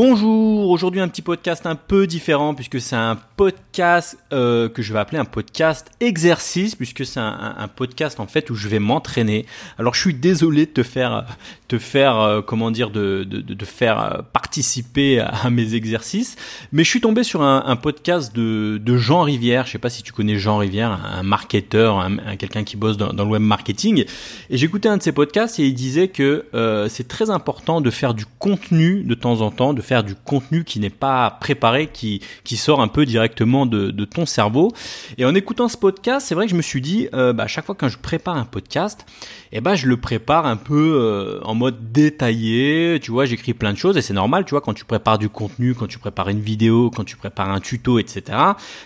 Bonjour, aujourd'hui un petit podcast un peu différent puisque c'est un podcast euh, que je vais appeler un podcast exercice puisque c'est un, podcast en fait où je vais m'entraîner. Alors je suis désolé de te faire, te faire euh, comment dire, de, faire euh, participer à, mes exercices, mais je suis tombé sur un, podcast de, Jean Rivière. Je sais pas si tu connais Jean Rivière, un marketeur, un, quelqu'un qui bosse dans, dans, le web marketing. Et j'écoutais un de ses podcasts et il disait que c'est très important de faire du contenu de temps en temps de faire du contenu qui n'est pas préparé, qui, qui sort un peu directement de, de ton cerveau. Et en écoutant ce podcast, c'est vrai que je me suis dit, euh, bah, à chaque fois quand je prépare un podcast, eh ben, je le prépare un peu euh, en mode détaillé. Tu vois, j'écris plein de choses et c'est normal, tu vois, quand tu prépares du contenu, quand tu prépares une vidéo, quand tu prépares un tuto, etc.,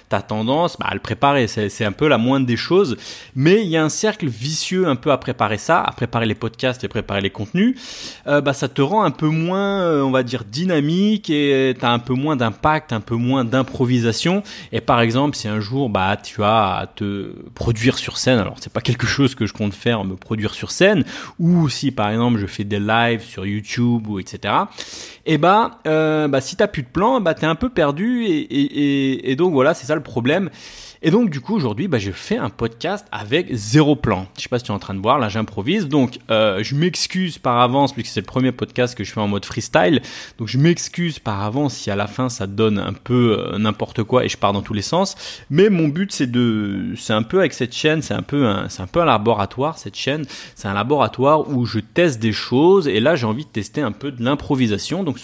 tu as tendance bah, à le préparer. C'est un peu la moindre des choses. Mais il y a un cercle vicieux un peu à préparer ça, à préparer les podcasts et préparer les contenus. Euh, bah, ça te rend un peu moins, on va dire, dynamique et tu as un peu moins d'impact, un peu moins d'improvisation. Et par exemple, si un jour bah tu as à te produire sur scène, alors c'est pas quelque chose que je compte faire, me produire sur scène, ou si par exemple je fais des lives sur YouTube ou etc. Et bah, euh, bah si t'as plus de plan, bah t'es un peu perdu et, et donc voilà, c'est ça le problème. Et donc du coup aujourd'hui, bah, je fais un podcast avec zéro plan. Je sais pas si tu es en train de voir, là j'improvise. Donc euh, je m'excuse par avance puisque c'est le premier podcast que je fais en mode freestyle. Donc je m'excuse par avance si à la fin ça donne un peu euh, n'importe quoi et je pars dans tous les sens. Mais mon but c'est de, c'est un peu avec cette chaîne, c'est un peu un, c'est un peu un laboratoire cette chaîne. C'est un laboratoire où je teste des choses et là j'ai envie de tester un peu de l'improvisation. Donc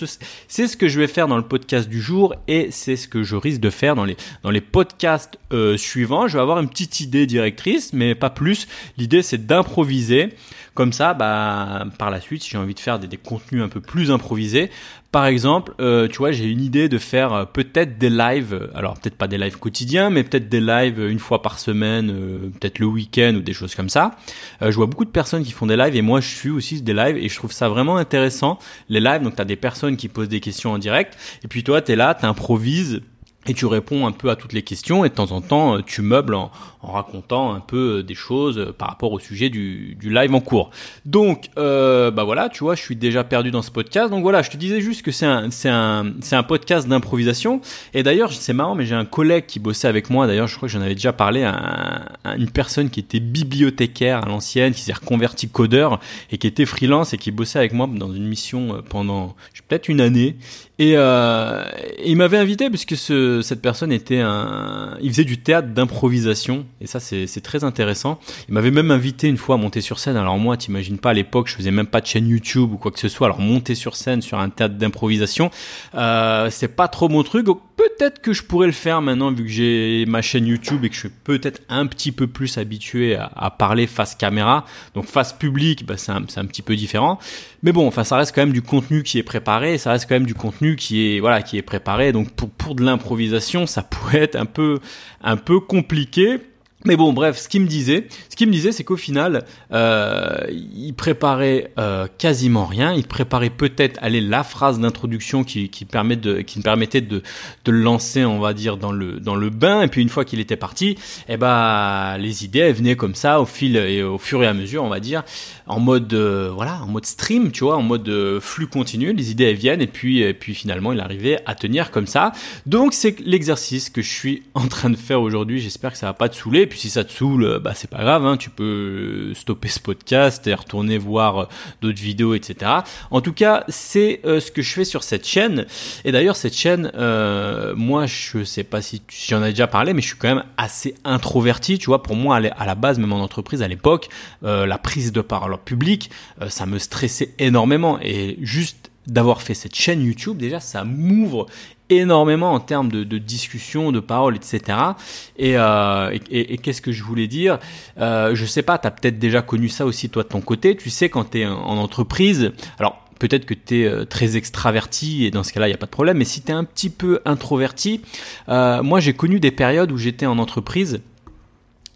c'est ce que je vais faire dans le podcast du jour et c'est ce que je risque de faire dans les dans les podcasts. Euh, suivant, je vais avoir une petite idée directrice, mais pas plus. L'idée, c'est d'improviser. Comme ça, bah, par la suite, si j'ai envie de faire des, contenus un peu plus improvisés, par exemple, euh, tu vois, j'ai une idée de faire euh, peut-être des lives, alors peut-être pas des lives quotidiens, mais peut-être des lives une fois par semaine, euh, peut-être le week-end ou des choses comme ça. je vois beaucoup de personnes qui font des lives et moi je suis aussi des lives et je trouve ça vraiment intéressant. Les lives, donc tu as des personnes qui posent des questions en direct et puis toi tu es là, tu improvises et tu réponds un peu à toutes les questions et de temps en temps euh, tu meubles en, racontant un peu euh, des choses euh, par rapport au sujet du, du live en cours. Donc euh, bah voilà, tu vois, je suis déjà perdu dans ce podcast. Donc voilà, je te disais juste que c'est un c'est un c'est un podcast d'improvisation. Et d'ailleurs, c'est marrant, mais j'ai un collègue qui bossait avec moi. D'ailleurs, je crois que j'en avais déjà parlé à, une personne qui était bibliothécaire à l'ancienne, qui s'est reconverti codeur et qui était freelance et qui bossait avec moi dans une mission pendant peut-être une année. Et, il m'avait invité puisque ce, cette personne était un, il faisait du théâtre d'improvisation et ça c'est très intéressant. Il m'avait même invité une fois à monter sur scène. Alors moi, t'imagines pas à l'époque, je faisais même pas de chaîne YouTube ou quoi que ce soit. Alors monter sur scène sur un théâtre d'improvisation, euh, c'est pas trop mon truc. Peut-être que je pourrais le faire maintenant vu que j'ai ma chaîne YouTube et que je suis peut-être un petit peu plus habitué à, parler face caméra. Donc face public, bah, c'est un, un petit peu différent. Mais bon, enfin ça reste quand même du contenu qui est préparé. Ça reste quand même du contenu qui est voilà qui est préparé. Donc pour pour de l'improvisation, ça pourrait être un peu un peu compliqué. Mais bon, bref, ce qu'il me disait, ce qu'il me disait, c'est qu'au final, euh, il préparait euh, quasiment rien. Il préparait peut-être, allez, la phrase d'introduction qui, permet de, qui me permettait de, le lancer, on va dire, dans le dans le bain. Et puis une fois qu'il était parti, eh ben, les idées elles venaient comme ça, au fil et au fur et à mesure, on va dire, en mode euh, voilà, en mode stream, tu vois, en mode flux continu. Les idées elles viennent et puis et puis finalement, il arrivait à tenir comme ça. Donc c'est l'exercice que je suis en train de faire aujourd'hui. J'espère que ça va pas te saouler si ça te saoule, euh, bah c'est pas grave, hein, tu peux stopper ce podcast et retourner voir euh, d'autres vidéos, etc. En tout cas, c'est euh, ce que je fais sur cette chaîne. Et d'ailleurs, cette chaîne, moi, je sais pas si j'en ai déjà parlé, mais je suis quand même assez introverti. Tu vois, pour moi, à la base, même en entreprise à l'époque, la prise de parole publique, ça me stressait énormément. Et juste d'avoir fait cette chaîne YouTube, déjà, ça m'ouvre énormément en termes de, de discussion, de paroles, etc. Euh, et, et, qu'est-ce que je voulais dire? Euh, Je sais pas, tu as peut-être déjà connu ça aussi toi de ton côté. Tu sais, quand tu es en entreprise, alors peut-être que tu es euh, très extraverti et dans ce cas-là, il n'y a pas de problème. Mais si tu es un petit peu introverti, euh, moi j'ai connu des périodes où j'étais en entreprise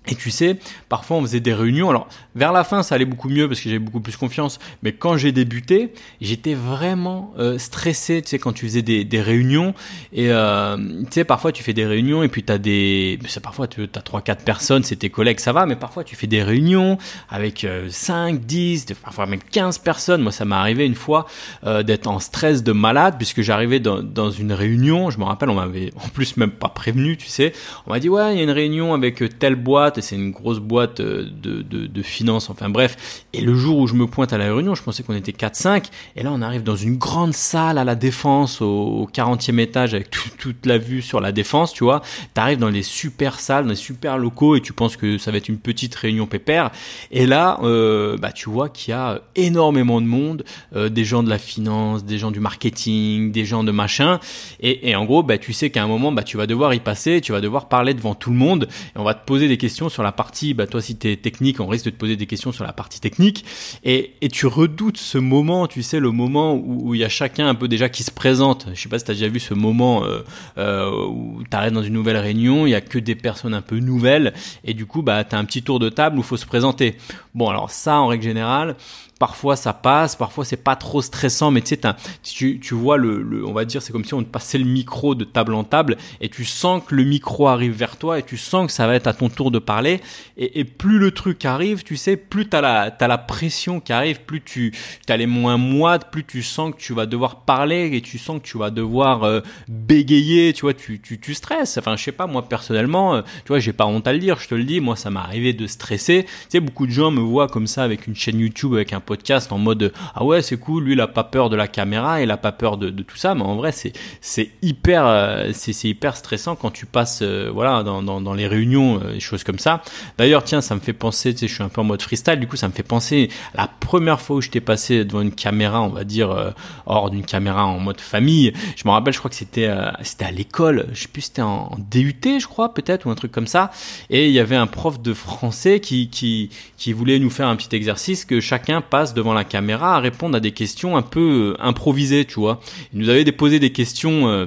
Et tu sais, parfois on faisait des réunions. Alors vers la fin, ça allait beaucoup mieux parce que j'avais beaucoup plus confiance. Mais quand j'ai débuté, j'étais vraiment euh, stressé. Tu sais, quand tu faisais des, réunions et euh, tu sais, parfois tu fais des réunions et puis t'as des, parfois tu as trois quatre personnes, c'est tes collègues, ça va. Mais parfois tu fais des réunions avec euh, 5, 10, parfois même 15 personnes. Moi, ça m'est arrivé une fois euh, d'être en stress de malade puisque j'arrivais dans, dans une réunion. Je me rappelle, on m'avait en plus même pas prévenu. Tu sais, on m'a dit ouais, il y a une réunion avec telle boîte et c'est une grosse boîte euh, de, de, finances, enfin bref. Et le jour où je me pointe à la réunion, je pensais qu'on était 4-5, et là on arrive dans une grande salle à la défense, au, 40e étage, avec toute la vue sur la défense, tu vois. T'arrives dans les super salles, dans les super locaux, et tu penses que ça va être une petite réunion pépère. Et là, euh, bah tu vois qu'il y a énormément de monde, euh, des gens de la finance, des gens du marketing, des gens de machin, et, et en gros, bah tu sais qu'à un moment, bah tu vas devoir y passer, tu vas devoir parler devant tout le monde, et on va te poser des questions sur la partie, bah toi si tu es technique, on risque de te poser des questions sur la partie technique, et, et tu redoutes ce moment, tu sais, le moment où il y a chacun un peu déjà qui se présente. Je sais pas si tu as déjà vu ce moment euh, euh, où tu arrives dans une nouvelle réunion, il y a que des personnes un peu nouvelles, et du coup, bah, tu as un petit tour de table où faut se présenter. Bon, alors ça, en règle générale, parfois ça passe, parfois c'est pas trop stressant, mais tu sais, tu, vois le, on va dire, c'est comme si on te passait le micro de table en table et tu sens que le micro arrive vers toi et tu sens que ça va être à ton tour de parler et, plus le truc arrive, tu sais, plus t'as la, t'as la pression qui arrive, plus tu, t'as les moins moites, plus tu sens que tu vas devoir parler et tu sens que tu vas devoir euh, bégayer, tu vois, tu, tu, tu stresses. Enfin, je sais pas, moi personnellement, euh, tu vois, j'ai pas honte à le dire, je te le dis, moi ça m'est arrivé de stresser. Tu sais, beaucoup de gens me voient comme ça avec une chaîne YouTube, avec un en mode ah ouais c'est cool lui il a pas peur de la caméra il a pas peur de, tout ça mais en vrai c'est c'est hyper euh, c'est hyper stressant quand tu passes euh, voilà dans, dans, les réunions euh, des choses comme ça. D'ailleurs tiens ça me fait penser tu sais je suis un peu en mode freestyle du coup ça me fait penser la première fois où j'étais passé devant une caméra on va dire hors d'une caméra en mode famille. Je me rappelle je crois que c'était c'était à l'école je sais plus c'était en, en DUT je crois peut-être ou un truc comme ça. Et il y avait un prof de français qui qui qui voulait nous faire un petit exercice que chacun devant la caméra à répondre à des questions un peu euh, improvisées, tu vois. Il nous avait posé des questions, euh,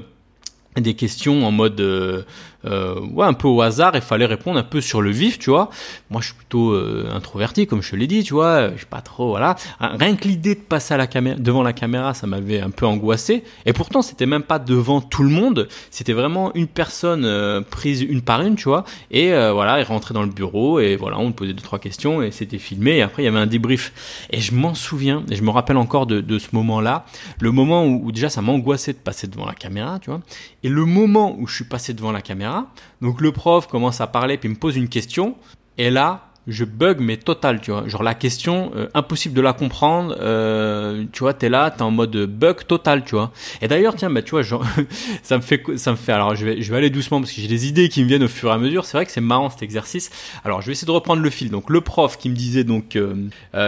des questions en mode euh, euh, ouais, un peu au hasard, il fallait répondre un peu sur le vif, tu vois. Moi, je suis plutôt euh, introverti, comme je te l'ai dit, tu vois. Je suis pas trop, voilà. Rien que l'idée de passer la caméra, devant la caméra, ça m'avait un peu angoissé. Et pourtant, c'était même pas devant tout le monde. C'était vraiment une personne euh, prise une par une, tu vois. Et voilà, il rentrait dans le bureau et voilà, on me posait deux trois questions et c'était filmé. Et après, il y avait un débrief. Et je m'en souviens et je me rappelle encore de, de ce moment-là, le moment où, où déjà ça m'angoissait de passer devant la caméra, tu vois. Et le moment où je suis passé devant la caméra donc le prof commence à parler puis me pose une question. Et là, je bug mais total tu vois. Genre la question euh, impossible de la comprendre euh, tu vois t'es là t'es en mode bug total tu vois. Et d'ailleurs tiens bah tu vois genre, ça me fait ça me fait alors je vais je vais aller doucement parce que j'ai des idées qui me viennent au fur et à mesure. C'est vrai que c'est marrant cet exercice. Alors je vais essayer de reprendre le fil. Donc le prof qui me disait donc euh,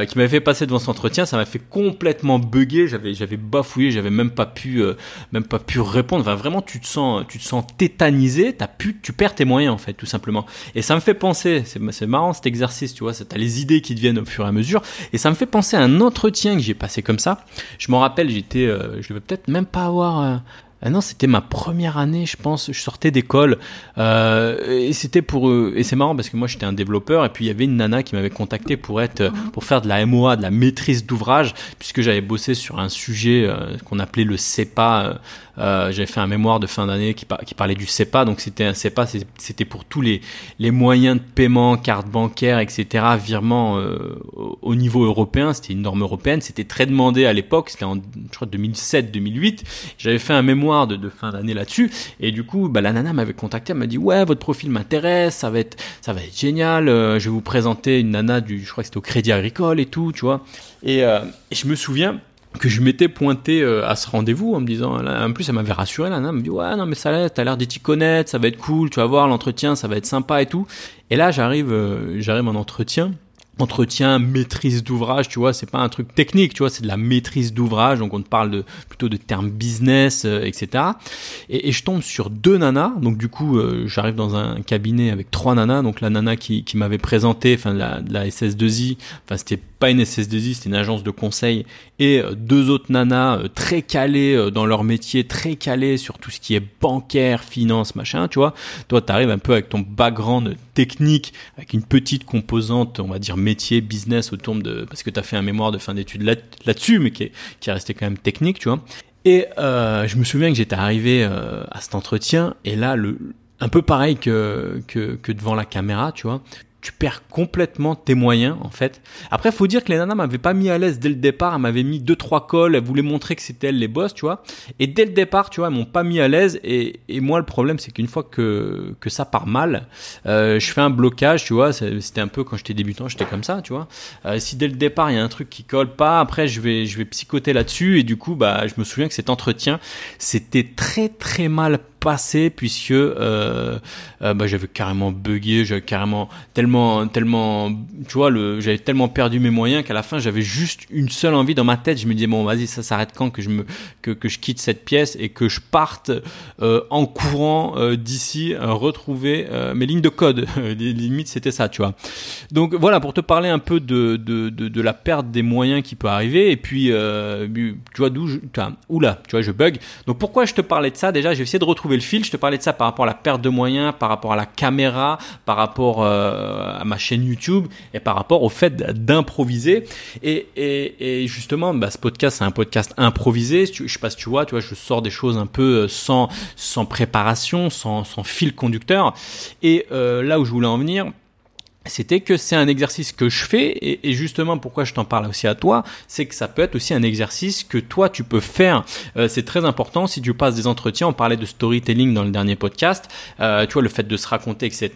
qui m'avait fait passer devant cet entretien ça m'a fait complètement bugger. J'avais j'avais bafouillé j'avais même pas pu même pas pu répondre. Vraiment tu te sens tu te sens tétanisé t'as pu tu perds tes moyens en fait tout simplement. Et ça me fait penser c'est marrant cet exercice tu vois, t'as les idées qui te viennent au fur et à mesure. Et ça me fait penser à un entretien que j'ai passé comme ça. Je me rappelle, j'étais, euh, je devais peut-être même pas avoir euh, ah non, c'était ma première année, je pense. Je sortais d'école euh, et c'était pour. Et c'est marrant parce que moi j'étais un développeur et puis il y avait une nana qui m'avait contacté pour être pour faire de la MOA, de la maîtrise d'ouvrage, puisque j'avais bossé sur un sujet qu'on appelait le CEPA. Euh, j'avais fait un mémoire de fin d'année qui, parlait du CEPA. Donc c'était un CEPA, c'était pour tous les les moyens de paiement, carte bancaire, etc. Virement euh, au niveau européen. C'était une norme européenne. C'était très demandé à l'époque. C'était en je crois 2007-2008. J'avais fait un mémoire de, fin d'année là-dessus. Et du coup, bah, la nana m'avait contacté, elle m'a dit ouais, votre profil m'intéresse, ça va être, ça va être génial. Euh, je vais vous présenter une nana du, je crois que c'était au Crédit Agricole et tout, tu vois. Et, euh, et je me souviens que je m'étais pointé euh, à ce rendez-vous en me disant, en plus elle m'avait rassuré, la nana me dit ouais non mais ça t'as l'air d'y connaître, ça va être cool, tu vas voir l'entretien, ça va être sympa et tout. Et là j'arrive, j'arrive en entretien entretien, maîtrise d'ouvrage, tu vois, c'est pas un truc technique, tu vois, c'est de la maîtrise d'ouvrage, donc on te parle de plutôt de termes business, euh, etc. Et, je tombe sur deux nanas, donc du coup, euh, j'arrive dans un cabinet avec trois nanas, donc la nana qui, qui m'avait présenté, enfin la, la SS2I, enfin c'était pas une SS2I, c'était une agence de conseil, et euh, deux autres nanas très calées dans leur métier, très calées sur tout ce qui est bancaire, finance, machin, tu vois. Toi, t'arrives un peu avec ton background technique, avec une petite composante, on va dire métier, business autour de... Parce que tu as fait un mémoire de fin d'études là-dessus, mais qui est, qui est resté quand même technique, tu vois. Et euh, je me souviens que j'étais arrivé euh, à cet entretien, et là, le, un peu pareil que, que, que devant la caméra, tu vois, tu perds complètement tes moyens en fait. Après, faut dire que les nanas m'avaient pas mis à l'aise dès le départ. Elles m'avaient mis deux trois cols. Elles voulaient montrer que c'était elles les boss, tu vois. Et dès le départ, tu vois, elles m'ont pas mis à l'aise. Et, moi, le problème, c'est qu'une fois que que ça part mal, euh, je fais un blocage, tu vois. C'était un peu quand j'étais débutant, j'étais comme ça, tu vois. Euh, si dès le départ il y a un truc qui colle pas, après je vais je vais psychoter là-dessus. Et du coup, bah, je me souviens que cet entretien, c'était très très mal passé puisque euh, euh, bah, j'avais carrément bugué, j'avais carrément tellement tellement tu vois j'avais tellement perdu mes moyens qu'à la fin j'avais juste une seule envie dans ma tête, je me disais bon vas-y ça s'arrête quand que je me que, que je quitte cette pièce et que je parte euh, en courant d'ici retrouver mes lignes de code. Limite c'était ça, tu vois. Donc voilà pour te parler un peu de de, de, la perte des moyens qui peut arriver et puis tu vois d'où oula, tu vois je bug. Donc pourquoi je te parlais de ça? Déjà, j'ai essayé de retrouver le fil. Je te parlais de ça par rapport à la perte de moyens, par rapport à la caméra, par rapport euh, à ma chaîne YouTube et par rapport au fait d'improviser. Et, justement, bah, ce podcast, c'est un podcast improvisé. Je sais pas si tu vois, tu vois, je sors des choses un peu euh, sans, sans préparation, sans, sans fil conducteur. Et euh, là où je voulais en venir, c'était que c'est un exercice que je fais et, justement pourquoi je t'en parle aussi à toi, c'est que ça peut être aussi un exercice que toi tu peux faire. Euh, c'est très important si tu passes des entretiens. On parlait de storytelling dans le dernier podcast. Euh, tu vois le fait de se raconter, etc.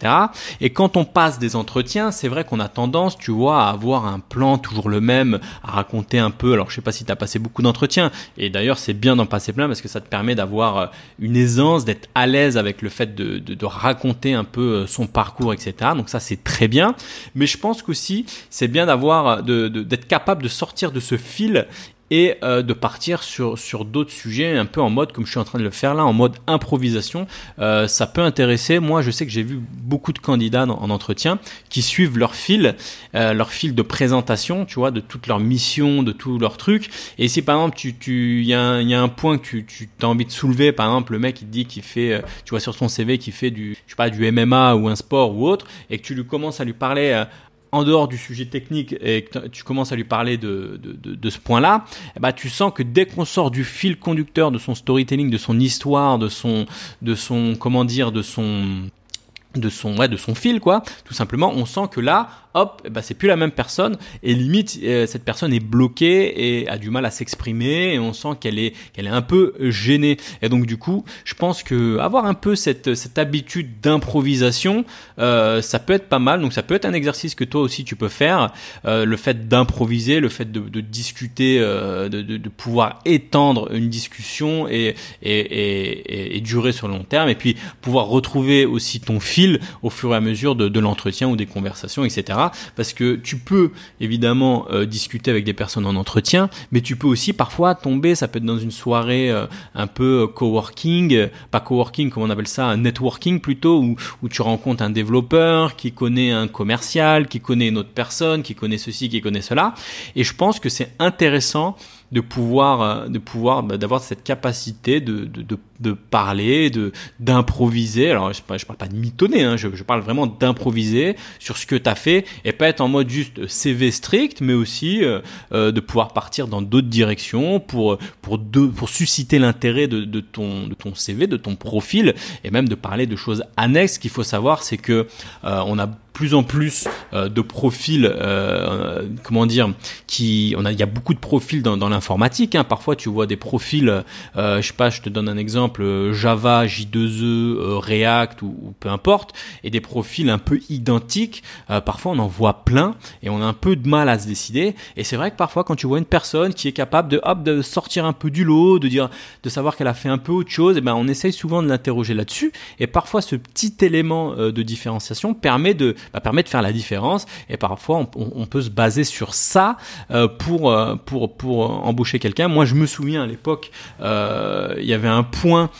Et quand on passe des entretiens, c'est vrai qu'on a tendance, tu vois, à avoir un plan toujours le même, à raconter un peu. Alors je sais pas si tu as passé beaucoup d'entretiens et d'ailleurs c'est bien d'en passer plein parce que ça te permet d'avoir euh, une aisance, d'être à l'aise avec le fait de, de, de raconter un peu son parcours, etc. Donc ça c'est très bien mais je pense qu'aussi c'est bien d'avoir d'être capable de sortir de ce fil et euh, de partir sur, sur d'autres sujets un peu en mode comme je suis en train de le faire là, en mode improvisation. Euh, ça peut intéresser. Moi, je sais que j'ai vu beaucoup de candidats en entretien qui suivent leur fil, euh, leur fil de présentation, tu vois, de toute leur mission, de tous leurs trucs. Et si par exemple, tu, tu, y a, y a un point que tu, tu as envie de soulever, par exemple, le mec il te dit qu'il fait, tu vois, sur son CV qu'il fait du, je sais pas, du MMA ou un sport ou autre, et que tu lui commences à lui parler en dehors du sujet technique et tu commences à lui parler de, de, de, de ce point-là, eh ben, tu sens que dès qu'on sort du fil conducteur de son storytelling, de son histoire, de son, de son, comment dire, de son, de son ouais, de son fil quoi tout simplement on sent que là hop bah c'est plus la même personne. Et limite euh, cette personne est bloquée et a du mal à s'exprimer et on sent qu'elle est qu'elle est un peu gênée. Et donc du coup je pense que avoir un peu cette cette habitude d'improvisation euh, ça peut être pas mal. Donc ça peut être un exercice que toi aussi tu peux faire. Euh, le fait d'improviser le fait de, de discuter euh, de, de, de, pouvoir étendre une discussion et et, et et, durer sur le long terme. Et puis pouvoir retrouver aussi ton fil au fur et à mesure de, de l'entretien ou des conversations etc parce que tu peux évidemment euh, discuter avec des personnes en entretien, mais tu peux aussi parfois tomber, ça peut être dans une soirée euh, un peu euh, coworking, pas coworking comme on appelle ça, networking plutôt, où, où tu rencontres un développeur qui connaît un commercial, qui connaît une autre personne, qui connaît ceci, qui connaît cela, et je pense que c'est intéressant de pouvoir, euh, de pouvoir, bah, d'avoir cette capacité de, de, de, de parler, de d'improviser. Alors je, je parle pas de mitonner, hein, je, je parle vraiment d'improviser sur ce que tu as fait et pas être en mode juste CV strict, mais aussi euh, euh, de pouvoir partir dans d'autres directions pour pour de, pour susciter l'intérêt de, de ton de ton CV, de ton profil et même de parler de choses annexes. Qu'il faut savoir, c'est que on a plus en plus euh, de profils, euh, comment dire, qui, on a, il y a beaucoup de profils dans, dans l'informatique. Hein. Parfois, tu vois des profils, euh, je sais pas, je te donne un exemple, Java, J2E, React ou, ou, peu importe, et des profils un peu identiques. parfois, on en voit plein et on a un peu de mal à se décider. Et c'est vrai que parfois, quand tu vois une personne qui est capable de, hop, de sortir un peu du lot, de dire, de savoir qu'elle a fait un peu autre chose, et eh ben, on essaye souvent de l'interroger là-dessus. Et parfois, ce petit élément de différenciation permet de permet de faire la différence. Et parfois, on, peut se baser sur ça euh, pour, euh, pour, pour embaucher quelqu'un. Moi, je me souviens à l'époque, euh, il y avait un point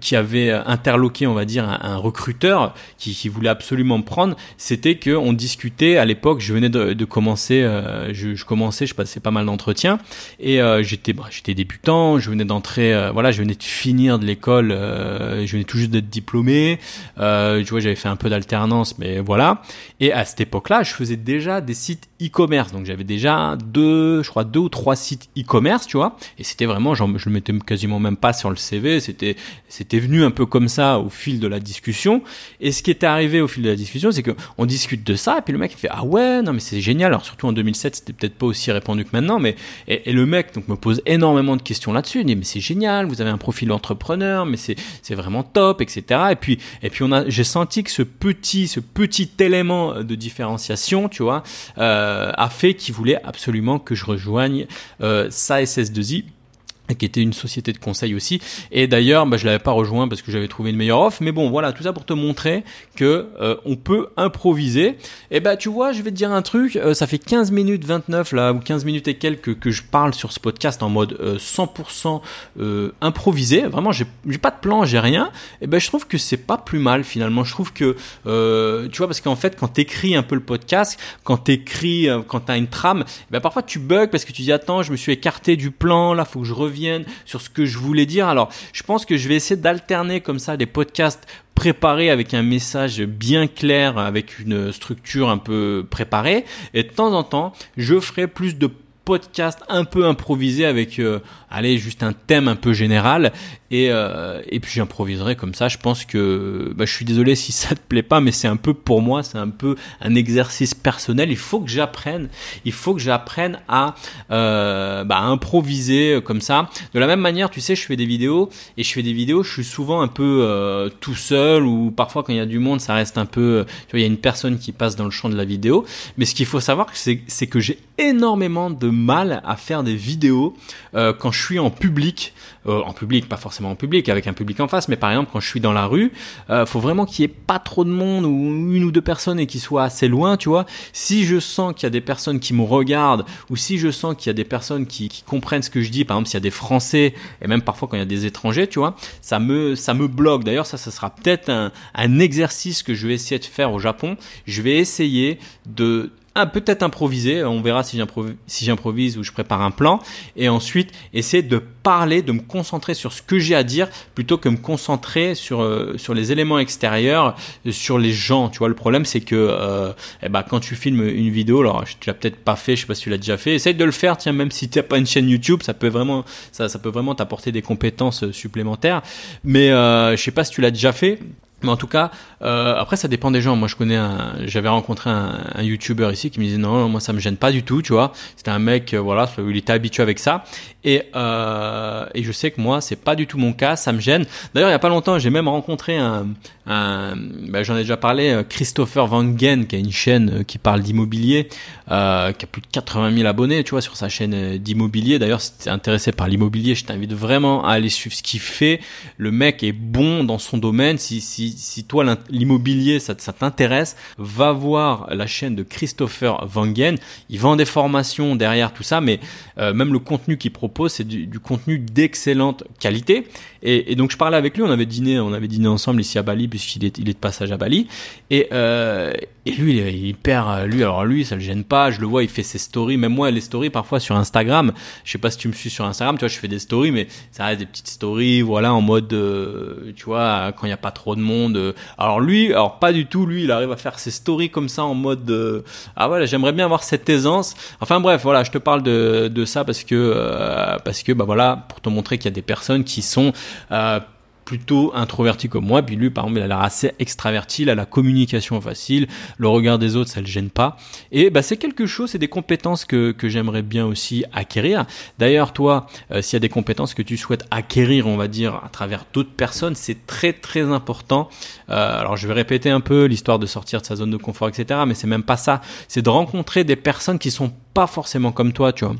qui avait interloqué, on va dire, un, recruteur qui, voulait absolument me prendre. C'était que on discutait à l'époque. Je venais de, commencer, je, je, commençais, je passais pas mal d'entretiens et j'étais, bah, j'étais débutant. Je venais d'entrer, voilà, je venais de finir de l'école. je venais tout juste d'être diplômé. tu vois, j'avais fait un peu d'alternance, mais voilà. Et à cette époque-là, je faisais déjà des sites e-commerce. Donc j'avais déjà deux, je crois deux ou trois sites e-commerce, tu vois. Et c'était vraiment, genre, je le mettais quasiment même pas sur le CV. C'était, c'était venu un peu comme ça au fil de la discussion. Et ce qui était arrivé au fil de la discussion, c'est que on discute de ça et puis le mec il fait ah ouais non mais c'est génial. Alors surtout en 2007, c'était peut-être pas aussi répandu que maintenant, mais et, le mec donc me pose énormément de questions là-dessus. Il dit mais c'est génial, vous avez un profil entrepreneur, mais c'est c'est vraiment top, etc. Et puis et puis on a, j'ai senti que ce petit ce petit élément de différenciation, tu vois. Euh, a fait qu'il voulait absolument que je rejoigne euh, sa SS2I qui était une société de conseil aussi. Et d'ailleurs, bah, je l'avais pas rejoint parce que j'avais trouvé une meilleure offre. Mais bon, voilà, tout ça pour te montrer que euh, on peut improviser. Et bah, tu vois, je vais te dire un truc. Euh, ça fait 15 minutes 29 là ou 15 minutes et quelques que je parle sur ce podcast en mode 100% euh, improvisé. Vraiment, j'ai pas de plan, j'ai rien. Et ben, je trouve que c'est pas plus mal finalement. Je trouve que tu vois parce qu'en fait, quand t'écris un peu le podcast, quand t'écris, quand t'as une trame, ben parfois tu bugs parce que tu dis attends, je me suis écarté du plan. Là, faut que je revienne sur ce que je voulais dire. Alors, je pense que je vais essayer d'alterner comme ça des podcasts préparés avec un message bien clair, avec une structure un peu préparée. Et de temps en temps, je ferai plus de podcasts un peu improvisés avec euh, allez, juste un thème un peu général et, euh, puis j'improviserai comme ça. Je pense que bah, je suis désolé si ça te plaît pas, mais c'est un peu pour moi, c'est un peu un exercice personnel. Il faut que j'apprenne, il faut que j'apprenne à euh, bah, improviser comme ça. De la même manière, tu sais, je fais des vidéos et je fais des vidéos, je suis souvent un peu euh, tout seul ou parfois quand il y a du monde, ça reste un peu, tu vois, il y a une personne qui passe dans le champ de la vidéo. Mais ce qu'il faut savoir, c'est que j'ai énormément de mal à faire des vidéos euh, quand je suis en public, euh, en public, pas forcément en public, avec un public en face, mais par exemple quand je suis dans la rue, euh, faut vraiment qu'il y ait pas trop de monde ou une ou deux personnes et qu'ils soient assez loin, tu vois. Si je sens qu'il y a des personnes qui me regardent ou si je sens qu'il y a des personnes qui, qui comprennent ce que je dis, par exemple s'il y a des Français et même parfois quand il y a des étrangers, tu vois, ça me ça me bloque. D'ailleurs ça, ça sera peut-être un, un exercice que je vais essayer de faire au Japon. Je vais essayer de peut-être improviser, on verra si j'improvise ou je prépare un plan, et ensuite essayer de parler, de me concentrer sur ce que j'ai à dire, plutôt que me concentrer sur, euh, les éléments extérieurs, sur les gens, tu vois, le problème c'est que euh, eh ben, quand tu filmes une vidéo, alors tu l'as peut-être pas fait, je sais pas si tu l'as déjà fait, essaye de le faire, tiens, même si tu n'as pas une chaîne YouTube, ça peut vraiment ça, t'apporter des compétences supplémentaires, mais euh, je sais pas si tu l'as déjà fait, mais en tout cas, euh, après ça dépend des gens. Moi je connais j'avais rencontré un, un YouTuber ici qui me disait non, moi ça me gêne pas du tout, tu vois. C'était un mec, euh, voilà, il était habitué avec ça. Et, euh, et je sais que moi c'est pas du tout mon cas, ça me gêne. D'ailleurs il y a pas longtemps j'ai même rencontré un, ben, j'en ai déjà parlé, Christopher Van Gen qui a une chaîne qui parle d'immobilier, qui a plus de 80 000 abonnés, tu vois, sur sa chaîne d'immobilier. D'ailleurs si t'es intéressé par l'immobilier, je t'invite vraiment à aller suivre ce qu'il fait. Le mec est bon dans son domaine. Si si, toi l'immobilier ça, t'intéresse, va voir la chaîne de Christopher Wangen. Il vend des formations derrière tout ça, mais euh, même le contenu qu'il propose, c'est du, contenu d'excellente qualité. Et, donc je parlais avec lui, on avait dîné, on avait dîné ensemble ici à Bali puisqu'il est, de passage à Bali. Euh, et lui, il, perd, lui, alors lui, ça le gêne pas. Je le vois, il fait ses stories. Même moi, les stories parfois sur Instagram. Je sais pas si tu me suis sur Instagram, tu vois, je fais des stories, mais ça reste des petites stories, voilà, en mode, euh, tu vois, quand il y a pas trop de monde euh, alors lui, alors pas du tout, lui, il arrive à faire ses stories comme ça en mode euh, ah voilà, j'aimerais bien avoir cette aisance. Enfin bref, voilà, je te parle de, de ça parce que euh, parce que bah voilà, pour te montrer qu'il y a des personnes qui sont plutôt introverti comme moi. Puis lui, par exemple, il a l'air assez extraverti, il a la communication facile, le regard des autres, ça le gêne pas. Et bah, c'est quelque chose, c'est des compétences que, j'aimerais bien aussi acquérir. D'ailleurs, toi, euh, s'il y a des compétences que tu souhaites acquérir, on va dire, à travers d'autres personnes, c'est très très important. Euh, alors, je vais répéter un peu l'histoire de sortir de sa zone de confort, etc. Mais c'est même pas ça. C'est de rencontrer des personnes qui sont pas forcément comme toi, tu vois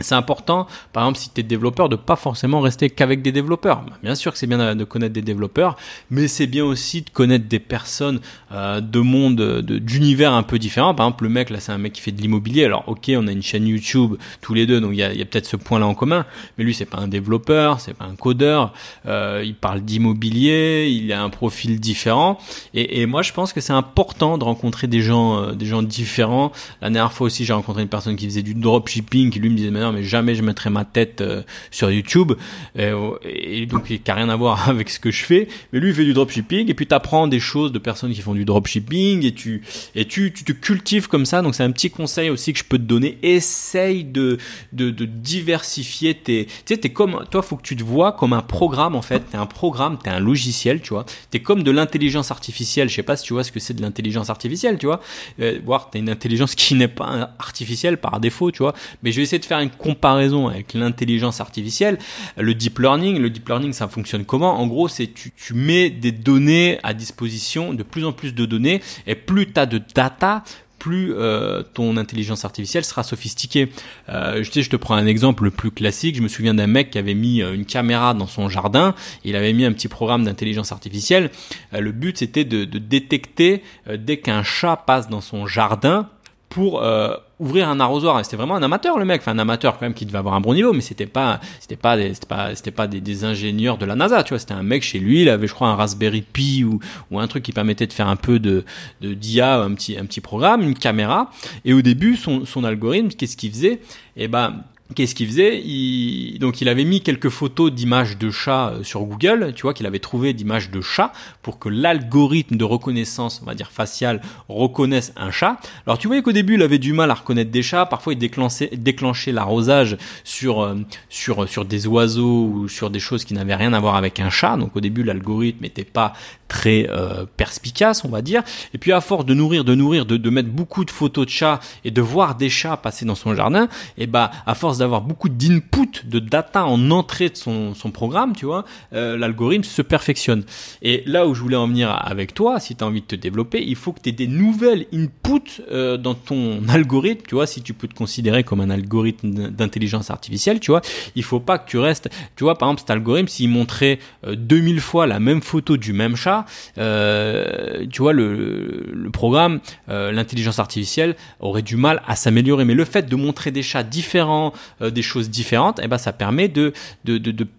c'est important, par exemple, si tu es développeur, de pas forcément rester qu'avec des développeurs. Bien sûr que c'est bien de connaître des développeurs, mais c'est bien aussi de connaître des personnes euh, de monde, d'univers un peu différents. Par exemple, le mec, là, c'est un mec qui fait de l'immobilier. Alors, ok, on a une chaîne YouTube tous les deux, donc il y a, peut-être ce point-là en commun. Mais lui, c'est pas un développeur, c'est pas un codeur. Euh, il parle d'immobilier, il a un profil différent. Et, et, moi, je pense que c'est important de rencontrer des gens, euh, des gens différents. La dernière fois aussi, j'ai rencontré une personne qui faisait du dropshipping, qui lui me disait, mais jamais je mettrai ma tête euh, sur YouTube. Et, donc, il n'a rien à voir avec ce que je fais. Mais lui, il fait du dropshipping et puis tu apprends des choses de personnes qui font du dropshipping et tu, et tu, tu te cultives comme ça. Donc, c'est un petit conseil aussi que je peux te donner. Essaye de, de, de diversifier tes, tu sais, t'es comme, toi, faut que tu te vois comme un programme, en fait. T'es un programme, t'es un logiciel, tu vois. T'es comme de l'intelligence artificielle. Je sais pas si tu vois ce que c'est de l'intelligence artificielle, tu vois. Euh, voir, t'as une intelligence qui n'est pas artificielle par défaut, tu vois. Mais je vais essayer de faire une comparaison avec l'intelligence artificielle, le deep learning. Le deep learning, ça fonctionne comment? En gros, c'est tu, tu mets des données à disposition, de plus en plus de données, et plus tu as de data, plus euh, ton intelligence artificielle sera sophistiquée. Euh, je sais, je te prends un exemple le plus classique. Je me souviens d'un mec qui avait mis euh, une caméra dans son jardin. Il avait mis un petit programme d'intelligence artificielle. Euh, le but c'était de, de, détecter dès qu'un chat passe dans son jardin pour euh, ouvrir un arrosoir. C'était vraiment un amateur le mec, enfin un amateur quand même qui devait avoir un bon niveau, mais c'était pas, c'était pas, c'était pas, c'était pas des, des, ingénieurs de la NASA, tu vois. C'était un mec chez lui, il avait je crois un Raspberry Pi ou, ou un truc qui permettait de faire un peu de, de d'IA, un petit, un petit programme, une caméra. Et au début, son, son algorithme, qu'est-ce qu'il faisait? Eh ben Qu'est-ce qu'il faisait? Il... Donc il avait mis quelques photos d'images de chats euh, sur Google, tu vois qu'il avait trouvé d'images de chats pour que l'algorithme de reconnaissance, on va dire faciale, reconnaisse un chat. Alors tu voyais qu'au début il avait du mal à reconnaître des chats, parfois il déclenchait, l'arrosage sur, euh, sur, sur des oiseaux ou sur des choses qui n'avaient rien à voir avec un chat. Donc au début l'algorithme n'était pas très euh, perspicace, on va dire. Et puis à force de nourrir, de nourrir, de, de mettre beaucoup de photos de chats et de voir des chats passer dans son jardin, et bah à force d'avoir beaucoup d'input, de data en entrée de son, son programme, tu vois, euh, l'algorithme se perfectionne. Et là où je voulais en venir avec toi, si tu as envie de te développer, il faut que tu aies des nouvelles inputs euh, dans ton algorithme, tu vois, si tu peux te considérer comme un algorithme d'intelligence artificielle, tu vois, il faut pas que tu restes, tu vois, par exemple, cet algorithme, s'il montrait 2000 euh, fois la même photo du même chat, euh, tu vois, le, programme, euh, l'intelligence artificielle aurait du mal à s'améliorer. Mais le fait de montrer des chats différents, euh, des choses différentes, eh ben, ça permet de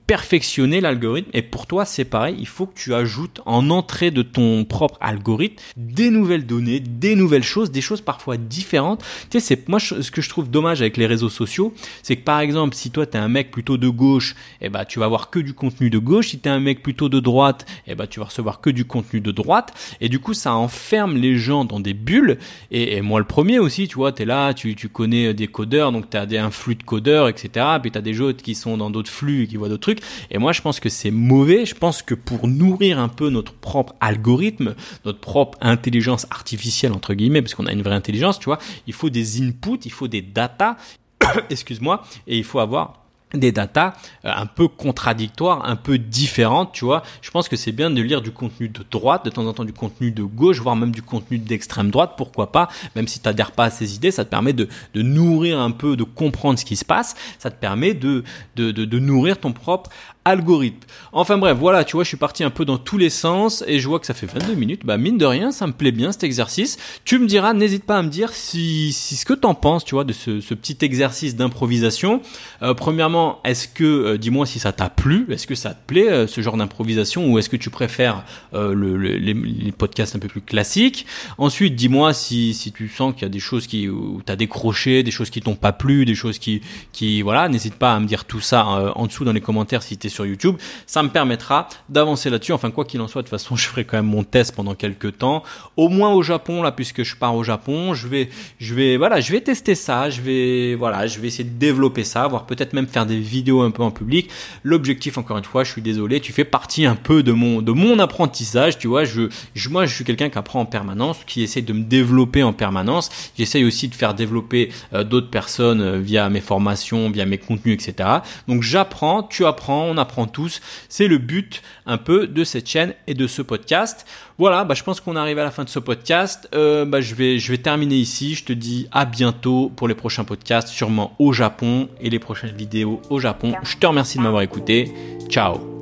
perfectionner l'algorithme. Et pour toi, c'est pareil, il faut que tu ajoutes en entrée de ton propre algorithme des nouvelles données, des nouvelles choses, des choses parfois différentes. Tu sais, c'est moi ce que je trouve dommage avec les réseaux sociaux, c'est que par exemple, si toi tu es un mec plutôt de gauche, eh ben tu vas voir que du contenu de gauche. Si tu es un mec plutôt de droite, eh ben tu vas recevoir que du contenu de droite. Et du coup, ça enferme les gens dans des bulles. Et, moi le premier aussi, tu vois, tu es là, tu, connais des codeurs, donc tu as des, un flux de codeurs, etc. Puis tu as des autres qui sont dans d'autres flux et qui voient d'autres trucs. Et moi, je pense que c'est mauvais. Je pense que pour nourrir un peu notre propre algorithme, notre propre intelligence artificielle, entre guillemets, parce qu'on a une vraie intelligence, tu vois, il faut des inputs, il faut des data, excuse-moi, et il faut avoir des datas euh, un peu contradictoires, un peu différentes, tu vois. Je pense que c'est bien de lire du contenu de droite, de temps en temps du contenu de gauche, voire même du contenu d'extrême droite, pourquoi pas, même si tu n'adhères pas à ces idées, ça te permet de, nourrir un peu, de comprendre ce qui se passe, ça te permet de, de, de nourrir ton propre algorithme. Enfin bref, voilà, tu vois, je suis parti un peu dans tous les sens et je vois que ça fait 22 minutes. Bah mine de rien, ça me plaît bien cet exercice. Tu me diras, n'hésite pas à me dire si, si ce que t'en penses, tu vois, de ce, petit exercice d'improvisation. Euh, premièrement, est-ce que, euh, dis-moi si ça t'a plu, est-ce que ça te plaît euh, ce genre d'improvisation? Ou est-ce que tu préfères le, les, les, podcasts un peu plus classiques? Ensuite, dis-moi si, si tu sens qu'il y a des choses qui où t'as décroché, des choses qui t'ont pas plu, des choses qui, qui voilà, n'hésite pas à me dire tout ça en dessous dans les commentaires si t'es YouTube. Ça me permettra d'avancer là-dessus. Enfin, quoi qu'il en soit, de toute façon, je ferai quand même mon test pendant quelques temps. Au moins au Japon, là, puisque je pars au Japon, je vais, je vais, voilà, je vais tester ça. Je vais, voilà, je vais essayer de développer ça, voire peut-être même faire des vidéos un peu en public. L'objectif, encore une fois, je suis désolé, tu fais partie un peu de mon, de mon apprentissage. Tu vois, je, je moi, je suis quelqu'un qui apprend en permanence, qui essaie de me développer en permanence. J'essaye aussi de faire développer euh, d'autres personnes euh, via mes formations, via mes contenus, etc. Donc, j'apprends, tu apprends, on apprend tous. C'est le but un peu de cette chaîne et de ce podcast. Voilà, bah, je pense qu'on arrive à la fin de ce podcast. Euh, bah, je, vais, je vais terminer ici. Je te dis à bientôt pour les prochains podcasts, sûrement au Japon et les prochaines vidéos au Japon. Je te remercie de m'avoir écouté. Ciao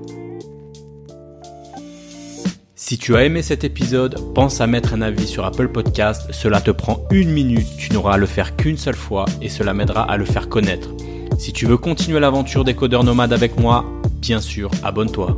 si tu as aimé cet épisode, pense à mettre un avis sur Apple Podcast. Cela te prend une minute, tu n'auras à le faire qu'une seule fois et cela m'aidera à le faire connaître. Si tu veux continuer l'aventure des codeurs nomades avec moi, bien sûr, abonne-toi.